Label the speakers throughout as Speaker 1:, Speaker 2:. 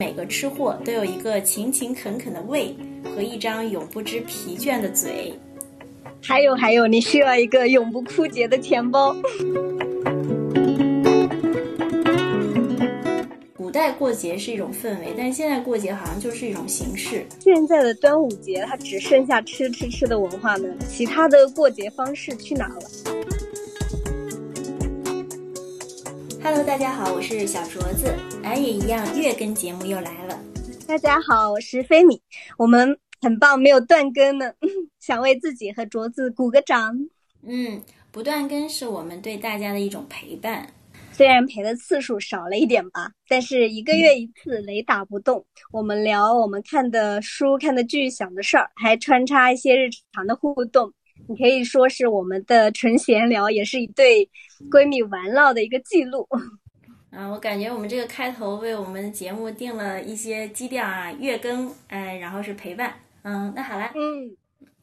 Speaker 1: 每个吃货都有一个勤勤恳恳的胃和一张永不知疲倦的嘴。
Speaker 2: 还有还有，你需要一个永不枯竭的钱包。
Speaker 1: 古代过节是一种氛围，但是现在过节好像就是一种形式。
Speaker 2: 现在的端午节，它只剩下吃吃吃的文化呢，其他的过节方式去哪了
Speaker 1: ？Hello，大家好，我是小镯子，俺也一样，月更节目又来了。
Speaker 2: 大家好，我是飞米，我们很棒，没有断更呢。想为自己和镯子鼓个掌。
Speaker 1: 嗯，不断更是我们对大家的一种陪伴，
Speaker 2: 虽然陪的次数少了一点吧，但是一个月一次，雷打不动。我们聊我们看的书、看的剧、想的事儿，还穿插一些日常的互动。你可以说是我们的纯闲聊，也是一对闺蜜玩闹的一个记录。
Speaker 1: 啊，我感觉我们这个开头为我们节目定了一些基调啊，月更，哎，然后是陪伴。嗯，那好了，
Speaker 2: 嗯。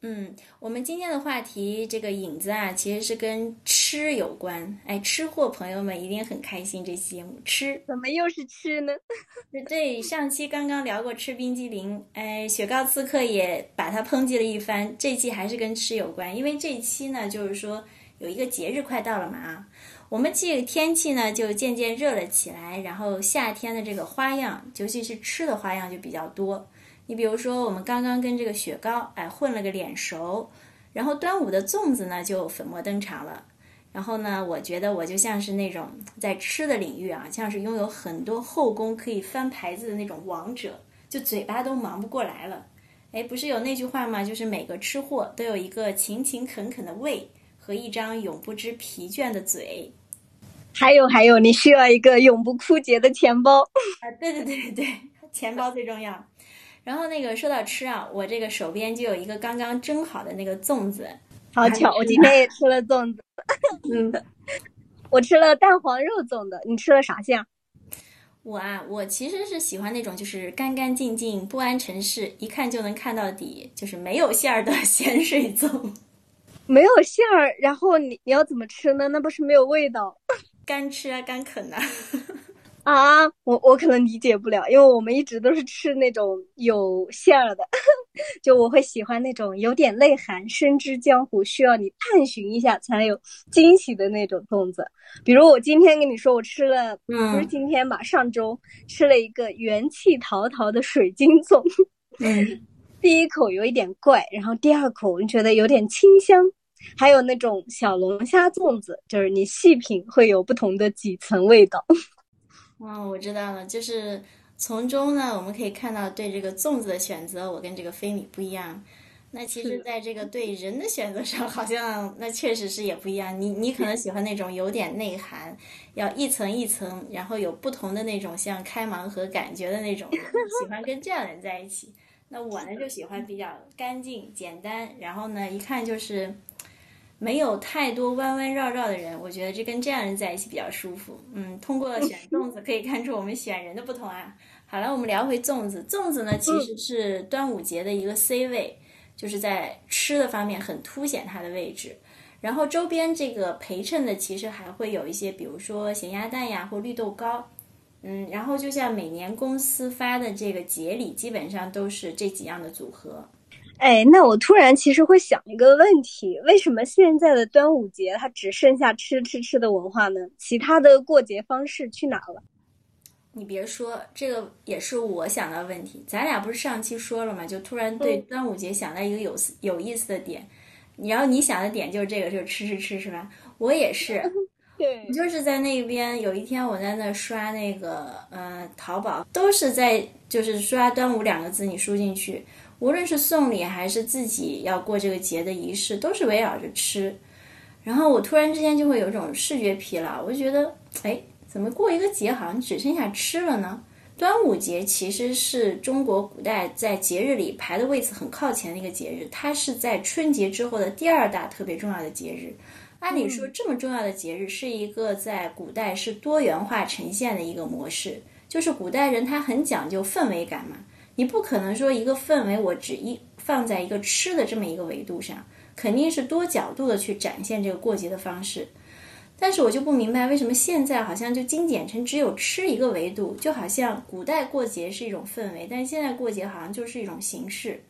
Speaker 1: 嗯，我们今天的话题这个影子啊，其实是跟吃有关。哎，吃货朋友们一定很开心。这期节目吃
Speaker 2: 怎么又是吃呢？
Speaker 1: 对，上期刚刚聊过吃冰激凌，哎，雪糕刺客也把它抨击了一番。这期还是跟吃有关，因为这期呢，就是说有一个节日快到了嘛啊，我们这个天气呢就渐渐热了起来，然后夏天的这个花样，尤其是吃的花样就比较多。你比如说，我们刚刚跟这个雪糕哎混了个脸熟，然后端午的粽子呢就粉墨登场了。然后呢，我觉得我就像是那种在吃的领域啊，像是拥有很多后宫可以翻牌子的那种王者，就嘴巴都忙不过来了。哎，不是有那句话吗？就是每个吃货都有一个勤勤恳恳的胃和一张永不知疲倦的嘴。
Speaker 2: 还有还有，你需要一个永不枯竭的钱包。
Speaker 1: 啊，对对对对，钱包最重要。然后那个说到吃啊，我这个手边就有一个刚刚蒸好的那个粽子，
Speaker 2: 好巧，我今天也吃了粽子。嗯，我吃了蛋黄肉粽的，你吃了啥馅？
Speaker 1: 我啊，我其实是喜欢那种就是干干净净、不谙尘世，一看就能看到底，就是没有馅儿的 咸水粽。
Speaker 2: 没有馅儿，然后你你要怎么吃呢？那不是没有味道？
Speaker 1: 干吃啊，干啃啊。
Speaker 2: 啊，我我可能理解不了，因为我们一直都是吃那种有馅儿的，就我会喜欢那种有点内涵、深知江湖、需要你探寻一下才有惊喜的那种粽子。比如我今天跟你说，我吃了，不是今天吧？上周吃了一个元气陶陶的水晶粽，
Speaker 1: 嗯，
Speaker 2: 第一口有一点怪，然后第二口你觉得有点清香，还有那种小龙虾粽子，就是你细品会有不同的几层味道。
Speaker 1: 哦，我知道了，就是从中呢，我们可以看到对这个粽子的选择，我跟这个飞米不一样。那其实，在这个对人的选择上，好像那确实是也不一样。你你可能喜欢那种有点内涵，要一层一层，然后有不同的那种像开盲盒感觉的那种，喜欢跟这样的人在一起。那我呢，就喜欢比较干净简单，然后呢，一看就是。没有太多弯弯绕绕的人，我觉得这跟这样人在一起比较舒服。嗯，通过选 粽子可以看出我们选人的不同啊。好了，我们聊回粽子。粽子呢，其实是端午节的一个 C 位，就是在吃的方面很凸显它的位置。然后周边这个陪衬的，其实还会有一些，比如说咸鸭蛋呀或绿豆糕。嗯，然后就像每年公司发的这个节礼，基本上都是这几样的组合。
Speaker 2: 哎，那我突然其实会想一个问题：为什么现在的端午节它只剩下吃吃吃的文化呢？其他的过节方式去哪了？
Speaker 1: 你别说，这个也是我想到问题。咱俩不是上期说了吗？就突然对端午节想到一个有有意思的点。然后你想的点就是这个，就是吃吃吃，是吧？我也是。
Speaker 2: 对。
Speaker 1: 你就是在那边有一天我在那刷那个呃淘宝，都是在就是刷“端午”两个字，你输进去。无论是送礼还是自己要过这个节的仪式，都是围绕着吃。然后我突然之间就会有一种视觉疲劳，我就觉得，哎，怎么过一个节好像只剩下吃了呢？端午节其实是中国古代在节日里排的位置很靠前的一个节日，它是在春节之后的第二大特别重要的节日。按理说，这么重要的节日是一个在古代是多元化呈现的一个模式，就是古代人他很讲究氛围感嘛。你不可能说一个氛围我只一放在一个吃的这么一个维度上，肯定是多角度的去展现这个过节的方式。但是我就不明白为什么现在好像就精简成只有吃一个维度，就好像古代过节是一种氛围，但是现在过节好像就是一种形式。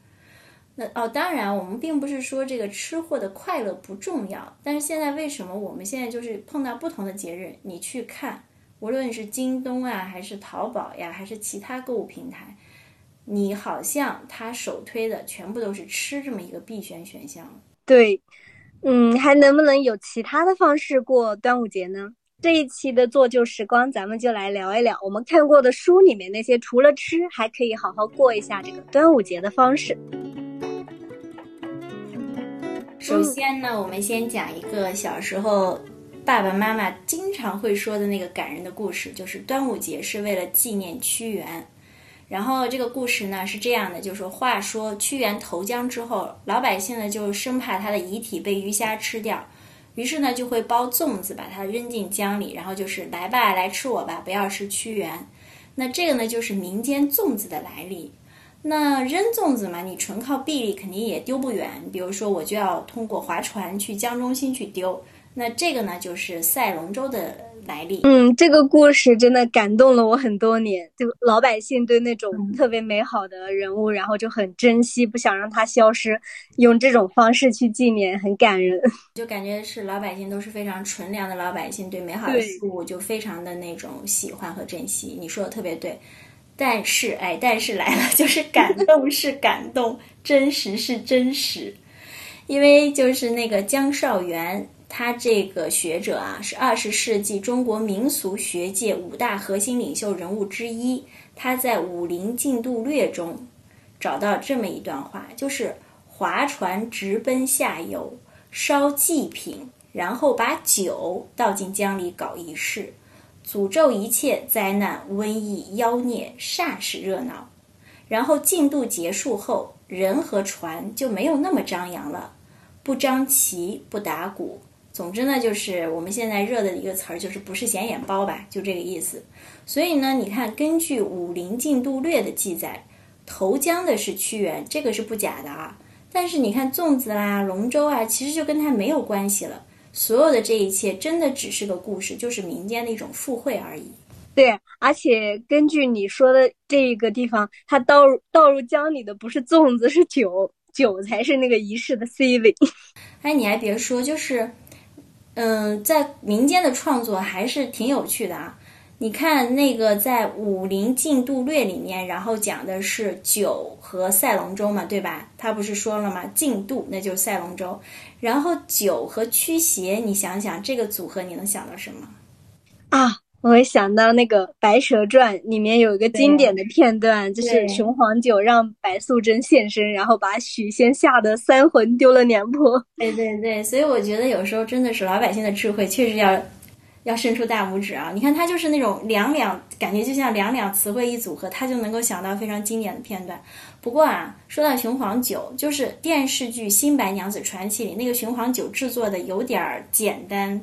Speaker 1: 那哦，当然我们并不是说这个吃货的快乐不重要，但是现在为什么我们现在就是碰到不同的节日，你去看，无论是京东啊，还是淘宝呀，还是其他购物平台。你好像他首推的全部都是吃这么一个必选选项。
Speaker 2: 对，嗯，还能不能有其他的方式过端午节呢？这一期的做旧时光，咱们就来聊一聊我们看过的书里面那些除了吃还可以好好过一下这个端午节的方式。
Speaker 1: 首先呢，我们先讲一个小时候爸爸妈妈经常会说的那个感人的故事，就是端午节是为了纪念屈原。然后这个故事呢是这样的，就是话说屈原投江之后，老百姓呢就生怕他的遗体被鱼虾吃掉，于是呢就会包粽子把它扔进江里，然后就是来吧，来吃我吧，不要吃屈原。那这个呢就是民间粽子的来历。那扔粽子嘛，你纯靠臂力肯定也丢不远。比如说我就要通过划船去江中心去丢，那这个呢就是赛龙舟的。来历，
Speaker 2: 嗯，这个故事真的感动了我很多年。就老百姓对那种特别美好的人物，然后就很珍惜，不想让它消失，用这种方式去纪念，很感人。
Speaker 1: 就感觉是老百姓都是非常纯良的老百姓，对美好的事物就非常的那种喜欢和珍惜。你说的特别对，但是哎，但是来了，就是感动是感动，真实是真实，因为就是那个姜绍元。他这个学者啊，是二十世纪中国民俗学界五大核心领袖人物之一。他在《武林进度略》中找到这么一段话，就是划船直奔下游，烧祭品，然后把酒倒进江里搞仪式，诅咒一切灾难、瘟疫、妖孽，煞是热闹。然后进度结束后，人和船就没有那么张扬了，不张旗，不打鼓。总之呢，就是我们现在热的一个词儿，就是不是显眼包吧，就这个意思。所以呢，你看，根据《武林进度略》的记载，投江的是屈原，这个是不假的啊。但是你看粽子啦、龙舟啊，其实就跟他没有关系了。所有的这一切，真的只是个故事，就是民间的一种附会而已。
Speaker 2: 对，而且根据你说的这个地方，它倒入倒入江里的不是粽子，是酒，酒才是那个仪式的 C 位。
Speaker 1: 哎，你还别说，就是。嗯，在民间的创作还是挺有趣的啊。你看那个在《武林进度略》里面，然后讲的是酒和赛龙舟嘛，对吧？他不是说了吗？进度那就是赛龙舟，然后酒和驱邪，你想想这个组合，你能想到什么？
Speaker 2: 啊？我会想到那个《白蛇传》里面有一个经典的片段，就是雄黄酒让白素贞现身，然后把许仙吓得三魂丢了两魄。
Speaker 1: 对对对，所以我觉得有时候真的是老百姓的智慧，确实要要伸出大拇指啊！你看他就是那种两两，感觉就像两两词汇一组合，他就能够想到非常经典的片段。不过啊，说到雄黄酒，就是电视剧《新白娘子传奇》里那个雄黄酒制作的有点儿简单。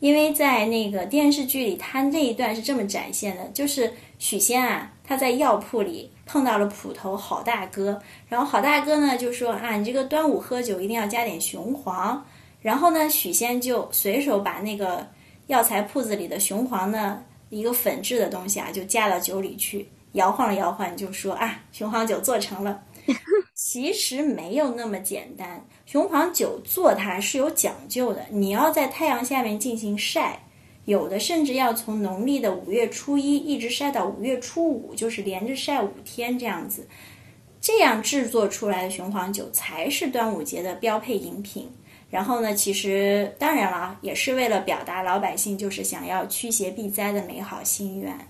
Speaker 1: 因为在那个电视剧里，他那一段是这么展现的：，就是许仙啊，他在药铺里碰到了捕头郝大哥，然后郝大哥呢就说啊，你这个端午喝酒一定要加点雄黄。然后呢，许仙就随手把那个药材铺子里的雄黄呢一个粉质的东西啊，就加到酒里去，摇晃了摇晃，就说啊，雄黄酒做成了。其实没有那么简单。雄黄酒做它是有讲究的，你要在太阳下面进行晒，有的甚至要从农历的五月初一一直晒到五月初五，就是连着晒五天这样子，这样制作出来的雄黄酒才是端午节的标配饮品。然后呢，其实当然了，也是为了表达老百姓就是想要驱邪避灾的美好心愿。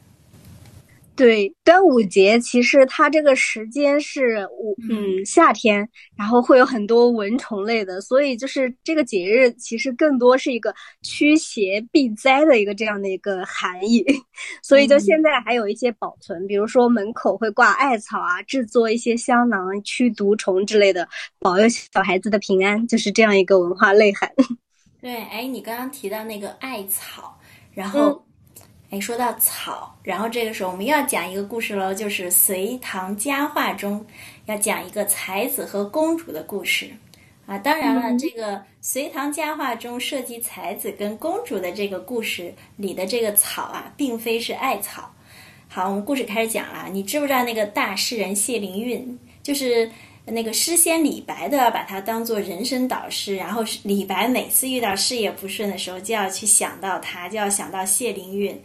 Speaker 2: 对，端午节其实它这个时间是五嗯夏天，然后会有很多蚊虫类的，所以就是这个节日其实更多是一个驱邪避灾的一个这样的一个含义。所以就现在还有一些保存，比如说门口会挂艾草啊，制作一些香囊驱毒虫之类的，保佑小孩子的平安，就是这样一个文化内涵。
Speaker 1: 对，哎，你刚刚提到那个艾草，然后。哎，说到草，然后这个时候我们又要讲一个故事喽，就是《隋唐佳话》中要讲一个才子和公主的故事。啊。当然了，这个《隋唐佳话》中涉及才子跟公主的这个故事里的这个草啊，并非是艾草。好，我们故事开始讲了。你知不知道那个大诗人谢灵运，就是那个诗仙李白都要把他当做人生导师。然后李白每次遇到事业不顺的时候，就要去想到他，就要想到谢灵运。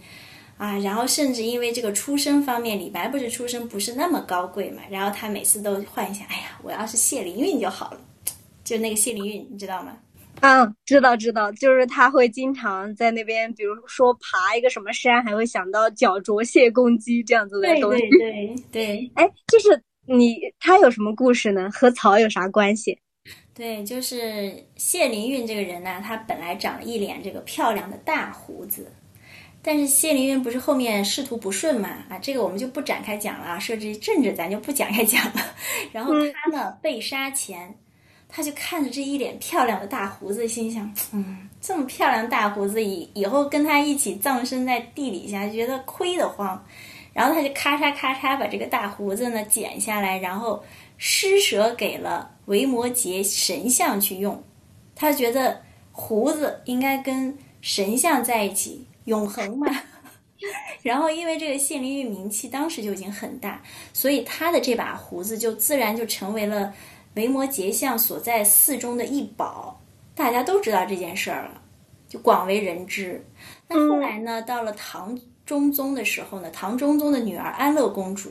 Speaker 1: 啊，然后甚至因为这个出身方面，李白不是出身不是那么高贵嘛，然后他每次都幻想，哎呀，我要是谢灵运就好了，就那个谢灵运，你知道吗？
Speaker 2: 嗯，知道知道，就是他会经常在那边，比如说爬一个什么山，还会想到脚着谢公鸡这样子的东
Speaker 1: 西。对对对，
Speaker 2: 哎，就是你他有什么故事呢？和草有啥关系？
Speaker 1: 对，就是谢灵运这个人呢，他本来长了一脸这个漂亮的大胡子。但是谢灵运不是后面仕途不顺嘛？啊，这个我们就不展开讲了啊。涉及政治，咱就不展开讲了。然后他呢被杀前，他就看着这一脸漂亮的大胡子，心想：嗯，这么漂亮大胡子，以以后跟他一起葬身在地底下，觉得亏得慌。然后他就咔嚓咔嚓把这个大胡子呢剪下来，然后施舍给了维摩诘神像去用。他觉得胡子应该跟神像在一起。永恒嘛，然后因为这个谢灵运名气当时就已经很大，所以他的这把胡子就自然就成为了维摩诘像所在寺中的一宝，大家都知道这件事儿了，就广为人知。那后来呢，到了唐中宗的时候呢，唐中宗的女儿安乐公主，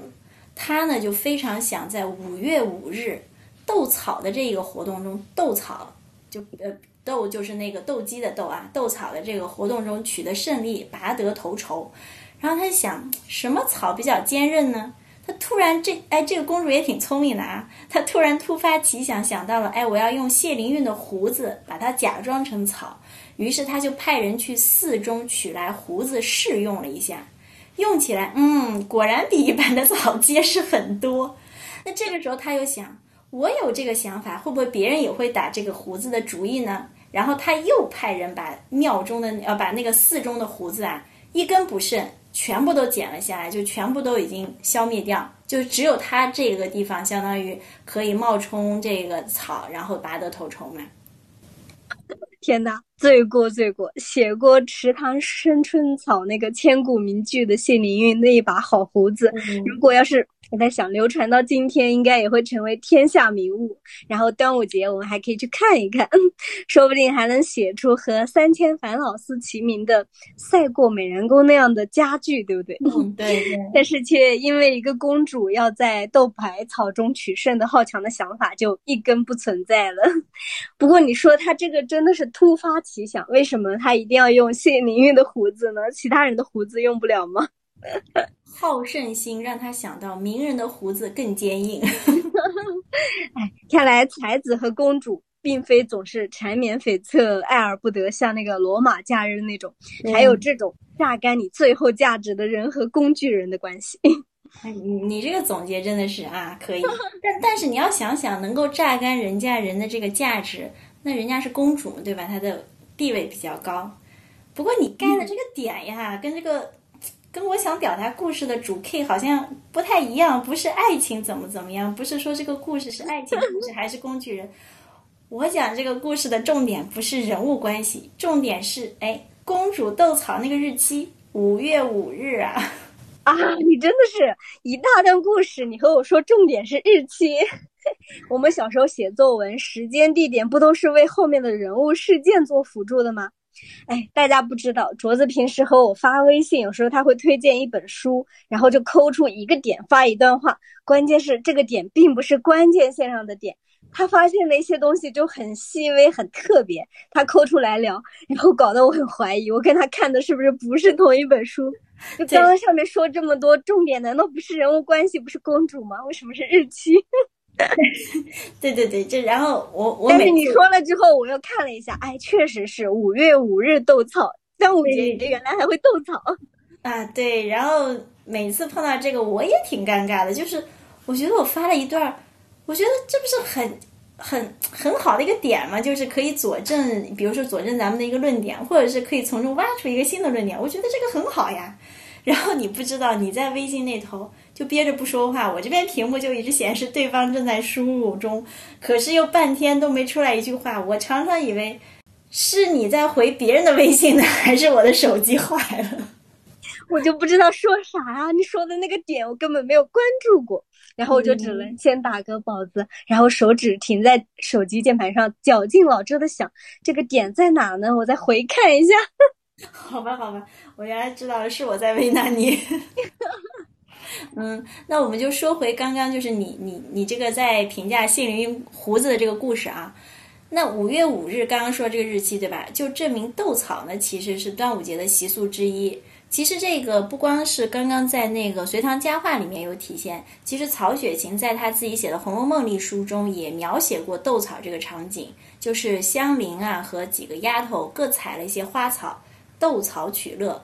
Speaker 1: 她呢就非常想在五月五日斗草的这个活动中斗草，就呃。斗就是那个斗鸡的斗啊，斗草的这个活动中取得胜利，拔得头筹。然后他就想，什么草比较坚韧呢？他突然这哎，这个公主也挺聪明的啊。她突然突发奇想，想到了哎，我要用谢灵运的胡子把它假装成草。于是他就派人去寺中取来胡子试用了一下，用起来，嗯，果然比一般的草结实很多。那这个时候他又想。我有这个想法，会不会别人也会打这个胡子的主意呢？然后他又派人把庙中的呃把那个寺中的胡子啊一根不剩，全部都剪了下来，就全部都已经消灭掉，就只有他这个地方相当于可以冒充这个草，然后拔得头筹嘛。
Speaker 2: 天哪，罪过罪过！写过《池塘生春草》那个千古名句的谢灵运那一把好胡子，如果要是。我在想，流传到今天，应该也会成为天下名物。然后端午节，我们还可以去看一看，说不定还能写出和三千烦恼丝齐名的赛过美人宫那样的佳句，对不对？
Speaker 1: 嗯，对。
Speaker 2: 但是却因为一个公主要在斗百草中取胜的好强的想法，就一根不存在了。不过你说他这个真的是突发奇想，为什么他一定要用谢灵运的胡子呢？其他人的胡子用不了吗？
Speaker 1: 好胜心让他想到名人的胡子更坚硬。
Speaker 2: 哎，看来才子和公主并非总是缠绵悱恻、爱而不得，像那个罗马假日那种，还有这种榨干你最后价值的人和工具人的关系。
Speaker 1: 哎，你你这个总结真的是啊，可以。但但是你要想想，能够榨干人家人的这个价值，那人家是公主对吧？她的地位比较高。不过你干的这个点呀，跟这个。跟我想表达故事的主 K 好像不太一样，不是爱情怎么怎么样，不是说这个故事是爱情故事还是工具人。我讲这个故事的重点不是人物关系，重点是哎，公主斗草那个日期五月五日啊！
Speaker 2: 啊，你真的是一大段故事，你和我说重点是日期。我们小时候写作文，时间地点不都是为后面的人物事件做辅助的吗？哎，大家不知道，卓子平时和我发微信，有时候他会推荐一本书，然后就抠出一个点发一段话。关键是这个点并不是关键线上的点，他发现的一些东西就很细微、很特别，他抠出来聊，然后搞得我很怀疑，我跟他看的是不是不是同一本书？就刚刚上面说这么多重点，难道不是人物关系，不是公主吗？为什么是日期？
Speaker 1: 对 对对，这然后我我
Speaker 2: 但是你说了之后，我又看了一下，哎，确实是五月五日斗草，端午节原来还会斗草
Speaker 1: 啊！对，然后每次碰到这个我也挺尴尬的，就是我觉得我发了一段，我觉得这不是很很很好的一个点吗？就是可以佐证，比如说佐证咱们的一个论点，或者是可以从中挖出一个新的论点，我觉得这个很好呀。然后你不知道你在微信那头就憋着不说话。我这边屏幕就一直显示对方正在输入中，可是又半天都没出来一句话。我常常以为是你在回别人的微信呢，还是我的手机坏了？
Speaker 2: 我就不知道说啥啊！你说的那个点我根本没有关注过，然后我就只能先打个宝字，然后手指停在手机键盘上，绞尽脑汁的想这个点在哪呢？我再回看一下。
Speaker 1: 好吧，好吧，我原来知道了，是我在为难你。嗯，那我们就说回刚刚，就是你你你这个在评价谢灵运胡子的这个故事啊。那五月五日刚刚说这个日期对吧？就证明斗草呢其实是端午节的习俗之一。其实这个不光是刚刚在那个《隋唐佳话》里面有体现，其实曹雪芹在他自己写的《红楼梦》历书中也描写过斗草这个场景，就是香菱啊和几个丫头各采了一些花草，斗草取乐。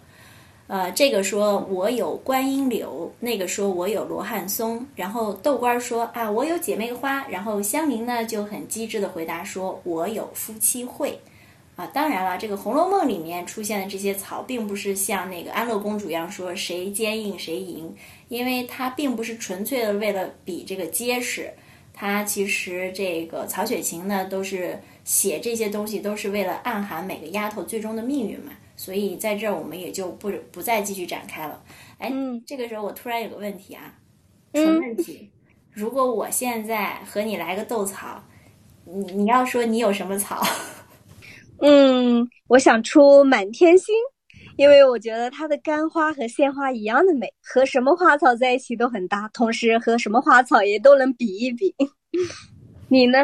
Speaker 1: 呃，这个说我有观音柳，那个说我有罗汉松，然后豆官说啊我有姐妹花，然后香菱呢就很机智的回答说我有夫妻会。啊，当然了，这个《红楼梦》里面出现的这些草，并不是像那个安乐公主一样说谁坚硬谁赢，因为它并不是纯粹的为了比这个结实，它其实这个曹雪芹呢，都是写这些东西都是为了暗含每个丫头最终的命运嘛，所以在这儿我们也就不不再继续展开了。哎，这个时候我突然有个问题啊，纯问题，如果我现在和你来个斗草，你你要说你有什么草？
Speaker 2: 嗯，我想出满天星，因为我觉得它的干花和鲜花一样的美，和什么花草在一起都很搭，同时和什么花草也都能比一比。你呢？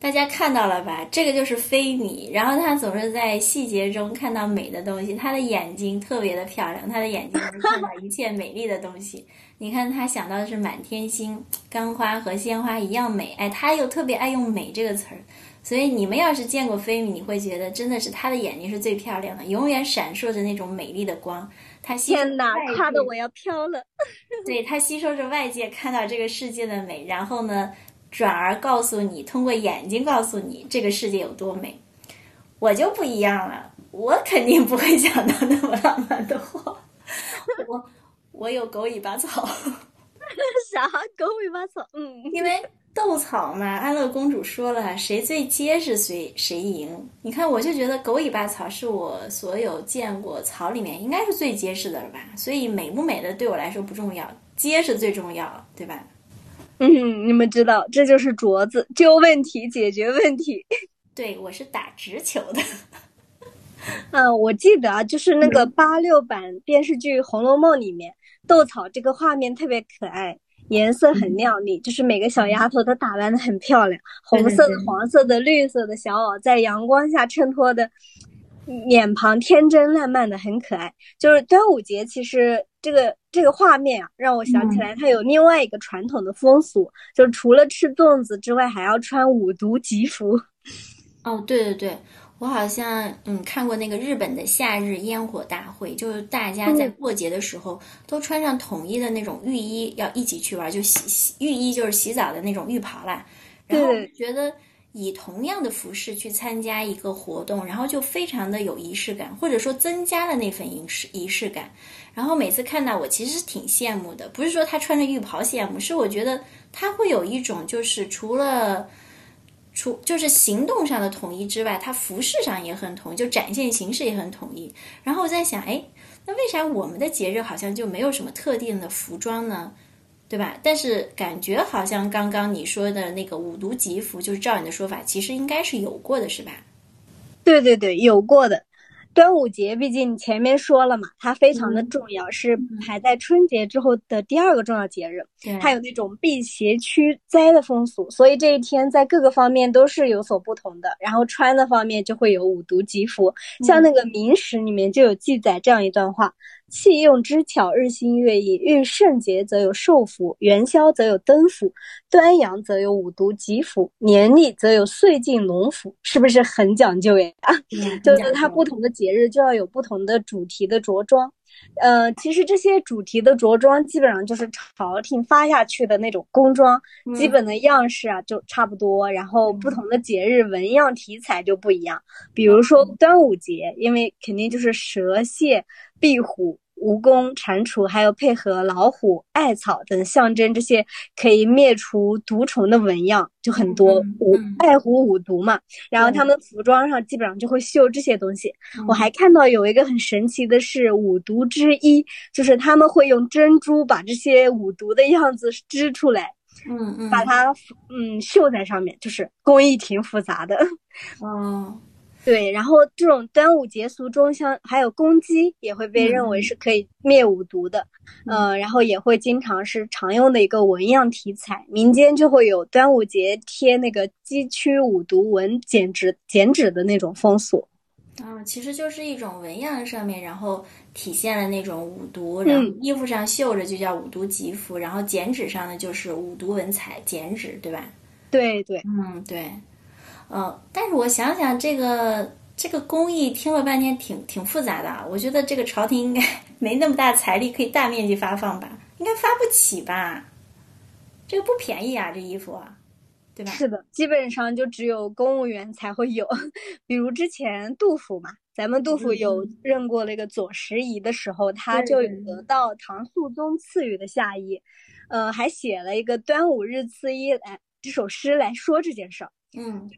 Speaker 1: 大家看到了吧？这个就是菲米，然后他总是在细节中看到美的东西，他的眼睛特别的漂亮，他的眼睛能看到一切美丽的东西。你看他想到的是满天星，干花和鲜花一样美，哎，他又特别爱用“美”这个词儿。所以你们要是见过菲米，你会觉得真的是她的眼睛是最漂亮的，永远闪烁着那种美丽的光。她
Speaker 2: 天哪，夸的我要飘了。
Speaker 1: 对，她吸收着外界看到这个世界的美，然后呢，转而告诉你，通过眼睛告诉你这个世界有多美。我就不一样了，我肯定不会想到那么浪漫的话。我我有狗尾巴草。
Speaker 2: 啥狗尾巴草？嗯，
Speaker 1: 因为。斗草嘛，安乐公主说了，谁最结实谁谁赢。你看，我就觉得狗尾巴草是我所有见过草里面应该是最结实的了吧。所以美不美的对我来说不重要，结实最重要，对吧？
Speaker 2: 嗯，你们知道，这就是镯子，揪问题，解决问题。
Speaker 1: 对，我是打直球的。
Speaker 2: 嗯，我记得啊，就是那个八六版电视剧《红楼梦》里面，斗草这个画面特别可爱。颜色很亮丽，就是每个小丫头都打扮的很漂亮，红色的、黄色的、绿色的小袄在阳光下衬托的，脸庞天真烂漫的，很可爱。就是端午节，其实这个这个画面啊，让我想起来它有另外一个传统的风俗，就是除了吃粽子之外，还要穿五毒吉服。
Speaker 1: 哦，对对对。我好像嗯看过那个日本的夏日烟火大会，就是大家在过节的时候都穿上统一的那种浴衣，要一起去玩，就洗洗浴衣就是洗澡的那种浴袍啦。然后觉得以同样的服饰去参加一个活动，然后就非常的有仪式感，或者说增加了那份仪式仪式感。然后每次看到我其实挺羡慕的，不是说他穿着浴袍羡慕，是我觉得他会有一种就是除了。除就是行动上的统一之外，它服饰上也很统一，就展现形式也很统一。然后我在想，哎，那为啥我们的节日好像就没有什么特定的服装呢？对吧？但是感觉好像刚刚你说的那个五毒吉服，就是照你的说法，其实应该是有过的，是吧？
Speaker 2: 对对对，有过的。端午节，毕竟前面说了嘛，它非常的重要，是排在春节之后的第二个重要节日。它有那种辟邪驱灾的风俗，所以这一天在各个方面都是有所不同的。然后穿的方面就会有五毒吉服，像那个《明史》里面就有记载这样一段话。器用之巧，日新月异。遇圣节则有寿服，元宵则有灯符，端阳则有五毒吉符，年历则有岁进龙符，是不是很讲究呀？就是它不同的节日就要有不同的主题的着装。呃，其实这些主题的着装基本上就是朝廷发下去的那种工装，基本的样式啊就差不多。然后不同的节日纹样题材就不一样。比如说端午节，因为肯定就是蛇蟹。壁虎、蜈蚣、蟾蜍，还有配合老虎、艾草等象征这些可以灭除毒虫的纹样，就很多五艾虎五毒嘛。然后他们服装上基本上就会绣这些东西。我还看到有一个很神奇的是五毒之一，就是他们会用珍珠把这些五毒的样子织出来，
Speaker 1: 嗯嗯，
Speaker 2: 把它嗯绣在上面，就是工艺挺复杂的。
Speaker 1: 哦。
Speaker 2: 对，然后这种端午节俗中，像还有公鸡，也会被认为是可以灭五毒的，嗯，然后也会经常是常用的一个纹样题材，民间就会有端午节贴那个鸡驱五毒纹剪纸剪纸的那种风俗。
Speaker 1: 啊，其实就是一种纹样上面，然后体现了那种五毒，然后衣服上绣着就叫五毒吉服，然后剪纸上呢就是五毒文采剪纸，对吧？
Speaker 2: 对对，
Speaker 1: 嗯对。嗯，但是我想想，这个这个工艺听了半天挺挺复杂的。我觉得这个朝廷应该 没那么大财力可以大面积发放吧？应该发不起吧？这个不便宜啊，这衣服，对吧？
Speaker 2: 是的，基本上就只有公务员才会有。比如之前杜甫嘛，咱们杜甫有任过那个左拾遗的时候，他就有得到唐肃宗赐予的下衣，呃，还写了一个《端午日赐衣》来这首诗来说这件事儿。
Speaker 1: 嗯。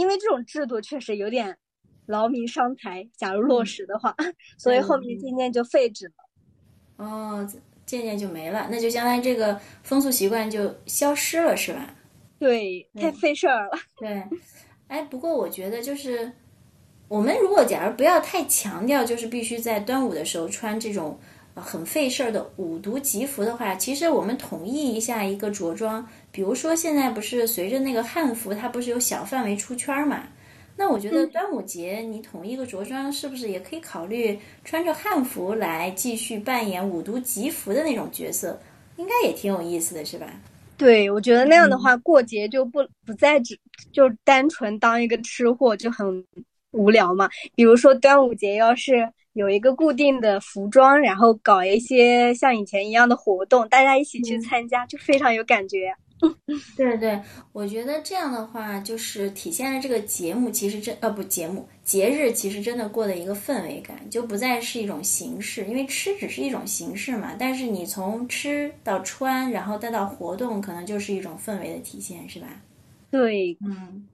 Speaker 2: 因为这种制度确实有点劳民伤财，假如落实的话，所以后面渐渐就废止了。
Speaker 1: 哦，渐渐就没了，那就相当于这个风俗习惯就消失了，是吧？
Speaker 2: 对，太费事儿了。
Speaker 1: 对，哎，不过我觉得就是我们如果假如不要太强调，就是必须在端午的时候穿这种很费事儿的五毒吉服的话，其实我们统一一下一个着装。比如说，现在不是随着那个汉服，它不是有小范围出圈嘛？那我觉得端午节你统一个着装，是不是也可以考虑穿着汉服来继续扮演五毒吉服的那种角色？应该也挺有意思的，是吧？
Speaker 2: 对，我觉得那样的话，过节就不不再只就单纯当一个吃货就很无聊嘛。比如说端午节要是有一个固定的服装，然后搞一些像以前一样的活动，大家一起去参加，就非常有感觉。
Speaker 1: 对对，我觉得这样的话，就是体现了这个节目其实真呃不节目节日其实真的过的一个氛围感，就不再是一种形式，因为吃只是一种形式嘛。但是你从吃到穿，然后再到活动，可能就是一种氛围的体现，是吧？
Speaker 2: 对，
Speaker 1: 嗯，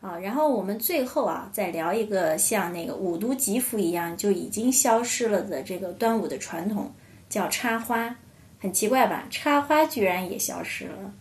Speaker 1: 啊，然后我们最后啊，再聊一个像那个五毒吉服一样就已经消失了的这个端午的传统，叫插花，很奇怪吧？插花居然也消失了。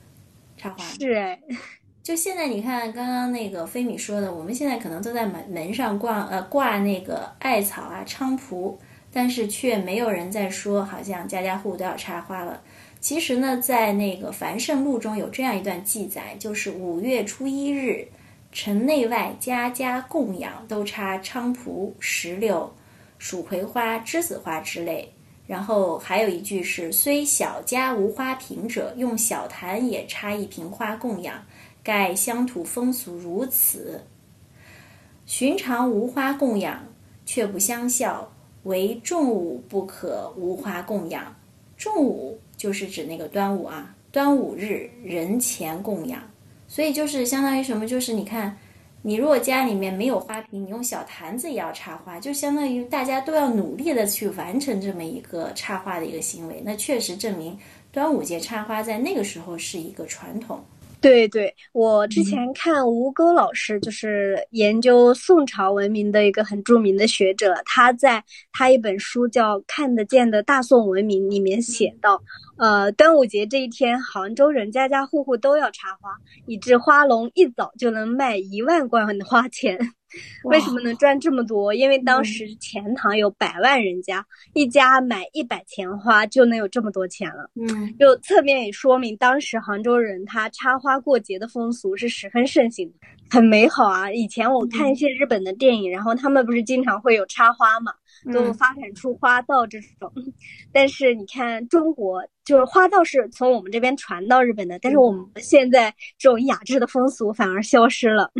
Speaker 1: 插花
Speaker 2: 是哎，
Speaker 1: 就现在你看，刚刚那个飞米说的，我们现在可能都在门门上挂呃挂那个艾草啊菖蒲，但是却没有人在说，好像家家户户都要插花了。其实呢，在那个《繁盛录》中有这样一段记载，就是五月初一日，城内外家家供养都插菖蒲、石榴、蜀葵花、栀子花之类。然后还有一句是：“虽小家无花瓶者，用小坛也插一瓶花供养。盖乡土风俗如此。寻常无花供养，却不相效。唯重午不可无花供养。重午就是指那个端午啊，端午日人前供养。所以就是相当于什么？就是你看。”你如果家里面没有花瓶，你用小坛子也要插花，就相当于大家都要努力的去完成这么一个插花的一个行为。那确实证明端午节插花在那个时候是一个传统。
Speaker 2: 对对，我之前看吴钩老师，就是研究宋朝文明的一个很著名的学者，他在他一本书叫《看得见的大宋文明》里面写到，呃，端午节这一天，杭州人家家户户都要插花，以致花农一早就能卖一万贯的花钱。为什么能赚这么多？因为当时钱塘有百万人家，一家买一百钱花就能有这么多钱了。
Speaker 1: 嗯，
Speaker 2: 就侧面也说明当时杭州人他插花过节的风俗是十分盛行的，很美好啊。以前我看一些日本的电影，然后他们不是经常会有插花嘛，都发展出花道这种。但是你看中国，就是花道是从我们这边传到日本的，但是我们现在这种雅致的风俗反而消失了。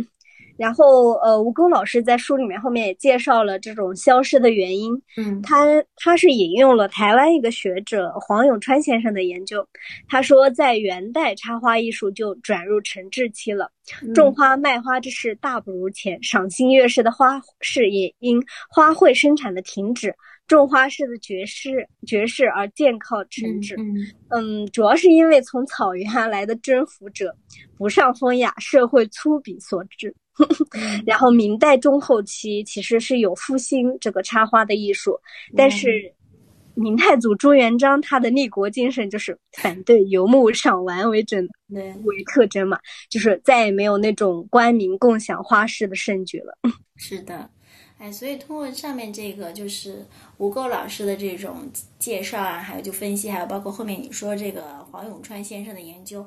Speaker 2: 然后，呃，吴钩老师在书里面后面也介绍了这种消失的原因。
Speaker 1: 嗯，
Speaker 2: 他他是引用了台湾一个学者黄永川先生的研究。他说，在元代插花艺术就转入沉滞期了，种花卖花之事大不如前，赏心悦事的花市也因花卉生产的停止，种花式的爵士爵士而渐靠成制。
Speaker 1: 嗯
Speaker 2: 嗯，主要是因为从草原来的征服者不上风雅、社会粗鄙所致。然后明代中后期其实是有复兴这个插花的艺术，但是明太祖朱元璋他的立国精神就是反对游牧赏玩为准
Speaker 1: 对，
Speaker 2: 为特征嘛，就是再也没有那种官民共享花式的盛举了。
Speaker 1: 是的。哎，所以通过上面这个就是吴垢老师的这种介绍啊，还有就分析，还有包括后面你说这个黄永川先生的研究，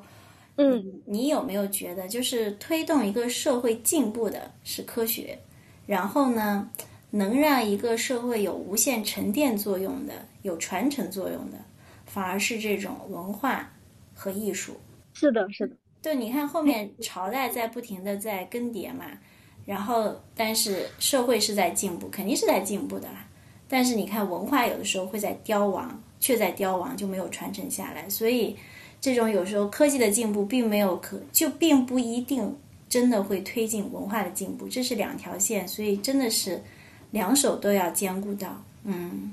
Speaker 2: 嗯，
Speaker 1: 你有没有觉得，就是推动一个社会进步的是科学，然后呢，能让一个社会有无限沉淀作用的、有传承作用的，反而是这种文化和艺术。
Speaker 2: 是的，是的，
Speaker 1: 对，你看后面朝代在不停的在更迭嘛，然后但是社会是在进步，肯定是在进步的啦。但是你看文化有的时候会在凋亡，却在凋亡，就没有传承下来。所以这种有时候科技的进步并没有可，就并不一定真的会推进文化的进步，这是两条线，所以真的是两手都要兼顾到。嗯，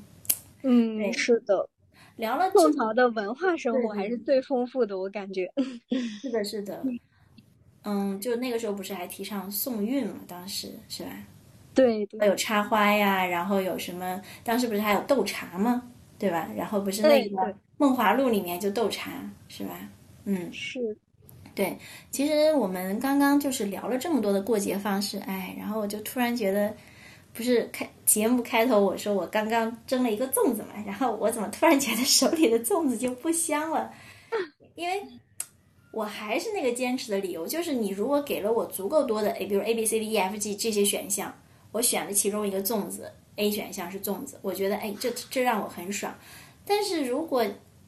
Speaker 2: 嗯，
Speaker 1: 对
Speaker 2: 是的。
Speaker 1: 聊了
Speaker 2: 宋朝的文化生活还是最丰富的，我感觉。
Speaker 1: 是的，是的，嗯，就那个时候不是还提倡宋韵嘛？当时是吧？
Speaker 2: 对对
Speaker 1: 有插花呀，然后有什么？当时不是还有斗茶吗？对吧？然后不是那个梦华录》里面就斗茶是吧？嗯，
Speaker 2: 是，
Speaker 1: 对。其实我们刚刚就是聊了这么多的过节方式，哎，然后我就突然觉得，不是开节目开头我说我刚刚蒸了一个粽子嘛，然后我怎么突然觉得手里的粽子就不香了？因为我还是那个坚持的理由，就是你如果给了我足够多的 A，比如 A B C D E F G 这些选项，我选了其中一个粽子，A 选项是粽子，我觉得哎，这这让我很爽。但是如果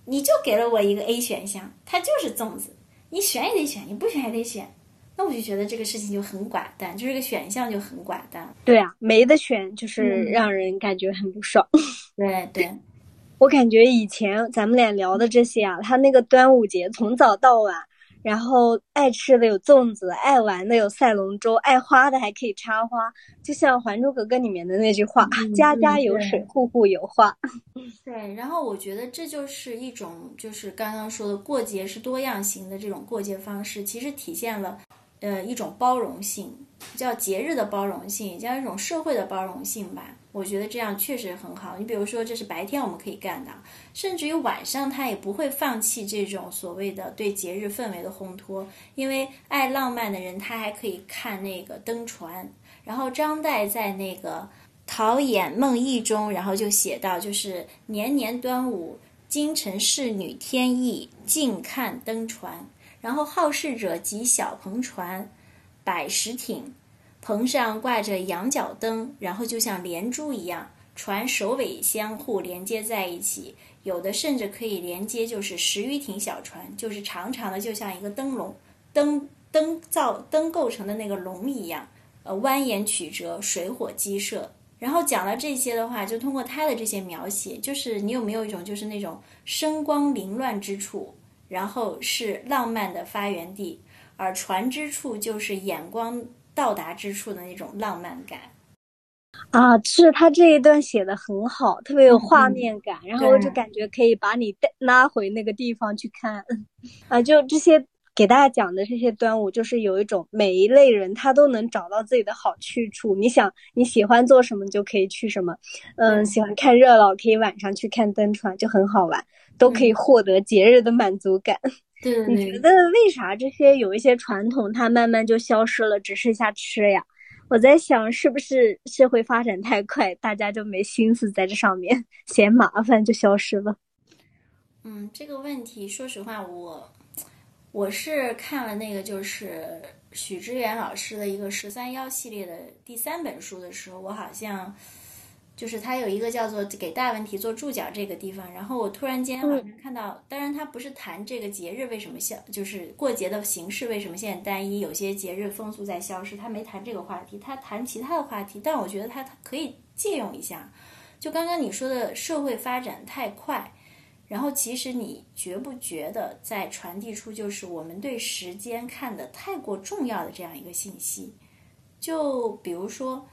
Speaker 1: 你就给了我一个 A 选项，它就是粽子，你选也得选，你不选也得选，那我就觉得这个事情就很寡淡，就是这个选项就很寡淡。
Speaker 2: 对啊，没得选，就是
Speaker 1: 嗯
Speaker 2: 让人感觉很不爽。
Speaker 1: 对对，
Speaker 2: 我感觉以前咱们俩聊的这些啊，他那个端午节从早到晚，然后爱吃的有粽子，爱玩的有赛龙舟，爱花的还可以插花，就像《还珠格格》里面的那句话：“
Speaker 1: 嗯
Speaker 2: 家家有水，户户有花。
Speaker 1: 对，然后我觉得这就是一种，就是刚刚说的过节是多样型的这种过节方式，其实体现了，呃，一种包容性，叫节日的包容性，也叫一种社会的包容性吧。我觉得这样确实很好。你比如说，这是白天我们可以干的，甚至于晚上他也不会放弃这种所谓的对节日氛围的烘托，因为爱浪漫的人他还可以看那个登船。然后张岱在那个。《陶冶梦忆》中，然后就写到，就是年年端午，京城侍女天意，尽看登船。然后好事者及小篷船，百十挺，棚上挂着羊角灯，然后就像连珠一样，船首尾相互连接在一起，有的甚至可以连接，就是十余挺小船，就是长长的，就像一个灯笼、灯灯造灯构成的那个笼一样，呃，蜿蜒曲折，水火鸡射。然后讲了这些的话，就通过他的这些描写，就是你有没有一种就是那种声光凌乱之处，然后是浪漫的发源地，而船之处就是眼光到达之处的那种浪漫感。”
Speaker 2: 啊，是他这一段写的很好，特别有画
Speaker 1: 嗯
Speaker 2: 面感，然后就感觉可以把你带拉回那个地方去看。啊，就这些给大家讲的这些端午，就是有一种每一类人他都能找到自己的好去处。你想你喜欢做什么就可以去什么，嗯，喜欢看热闹可以晚上去看灯船，就很好玩，都可以获得节日的满足感。
Speaker 1: 对对
Speaker 2: 你觉得为啥这些有一些传统它慢慢就消失了，只剩下吃呀？我在想，是不是社会发展太快，大家就没心思在这上面，嫌麻烦就消失了？
Speaker 1: 嗯，这个问题，说实话，我我是看了那个就是许知远老师的一个十三幺系列的第三本书的时候，我好像就是它有一个叫做给大问题做注脚这个地方，然后我突然间好像看到，当然它不是谈这个节日为什么消，就是过节的形式为什么现在单一，有些节日风俗在消失，他没谈这个话题，他谈其他的话题，但我觉得他他可以借用一下，就刚刚你说的社会发展太快。然后，其实你觉不觉得在传递出就是我们对时间看得太过重要的这样一个信息？就比如说，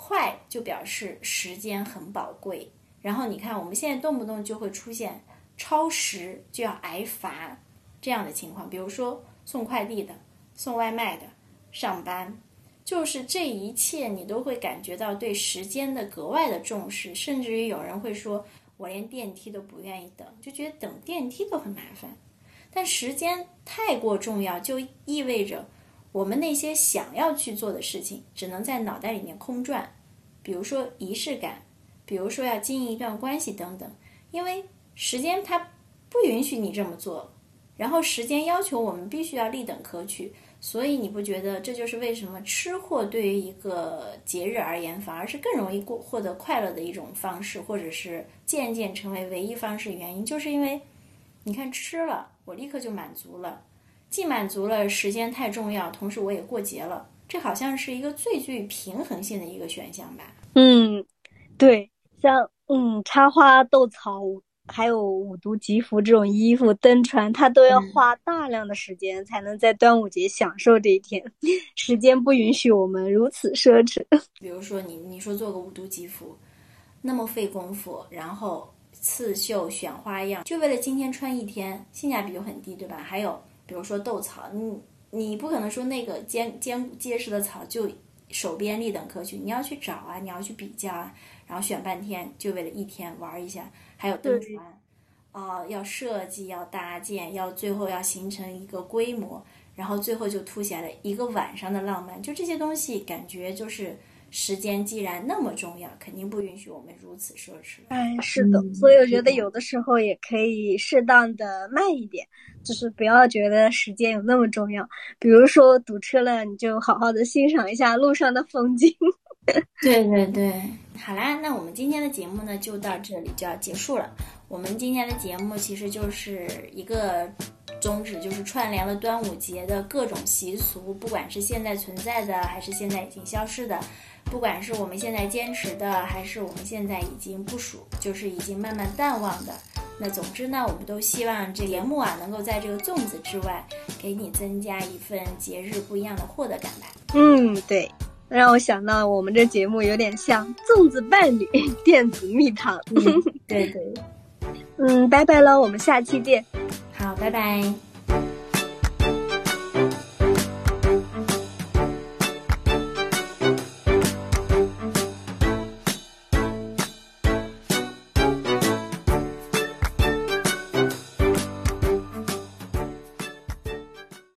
Speaker 1: 快就表示时间很宝贵，然后你看，我们现在动不动就会出现超时就要挨罚这样的情况，比如说送快递的、送外卖的、上班，就是这一切你都会感觉到对时间的格外的重视，甚至于有人会说，我连电梯都不愿意等，就觉得等电梯都很麻烦。但时间太过重要，就意味着我们那些想要去做的事情，只能在脑袋里面空转，比如说仪式感。比如说要经营一段关系等等，因为时间它不允许你这么做，然后时间要求我们必须要立等可取，所以你不觉得这就是为什么吃货对于一个节日而言反而是更容易过获得快乐的一种方式，或者是渐渐成为唯一方式？原因就是因为你看吃了，我立刻就满足了，既满足了时间太重要，同时我也过节了，这好像是一个最具平衡性的一个选项吧？
Speaker 2: 嗯，对。像嗯，插花、斗草，还有五毒吉服这种衣服登船，它都要花大量的时间才能在端午节享受这一天。时间不允许我们如此奢侈。
Speaker 1: 比如说，你你说做个五毒吉服，那么费功夫，然后刺绣、选花样，就为了今天穿一天，性价比就很低，对吧？还有比如说斗草，你你不可能说那个坚坚结实的草就手边立等可取，你要去找啊，你要去比较啊。然后选半天，就为了一天玩一下，还有登船，啊，要设计，要搭建，要最后要形成一个规模，然后最后就凸显了一个晚上的浪漫。就这些东西，感觉就是时间既然那么重要，肯定不允许我们如此奢侈。
Speaker 2: 哎，是的，所以我觉得有的时候也可以适当的慢一点，就是不要觉得时间有那么重要。比如说堵车了，你就好好的欣赏一下路上的风景。
Speaker 1: 对对对，好啦，那我们今天的节目呢就到这里就要结束了。我们今天的节目其实就是一个宗旨，就是串联了端午节的各种习俗，不管是现在存在的，还是现在已经消失的，不管是我们现在坚持的，还是我们现在已经不属，就是已经慢慢淡忘的。那总之呢，我们都希望这节目啊，能够在这个粽子之外，给你增加一份节日不一样的获得感吧。
Speaker 2: 嗯，对。让我想到我们这节目有点像粽子伴侣电子蜜糖。
Speaker 1: 对 对，
Speaker 2: 嗯，拜拜喽，我们下期见。
Speaker 1: 好，拜拜。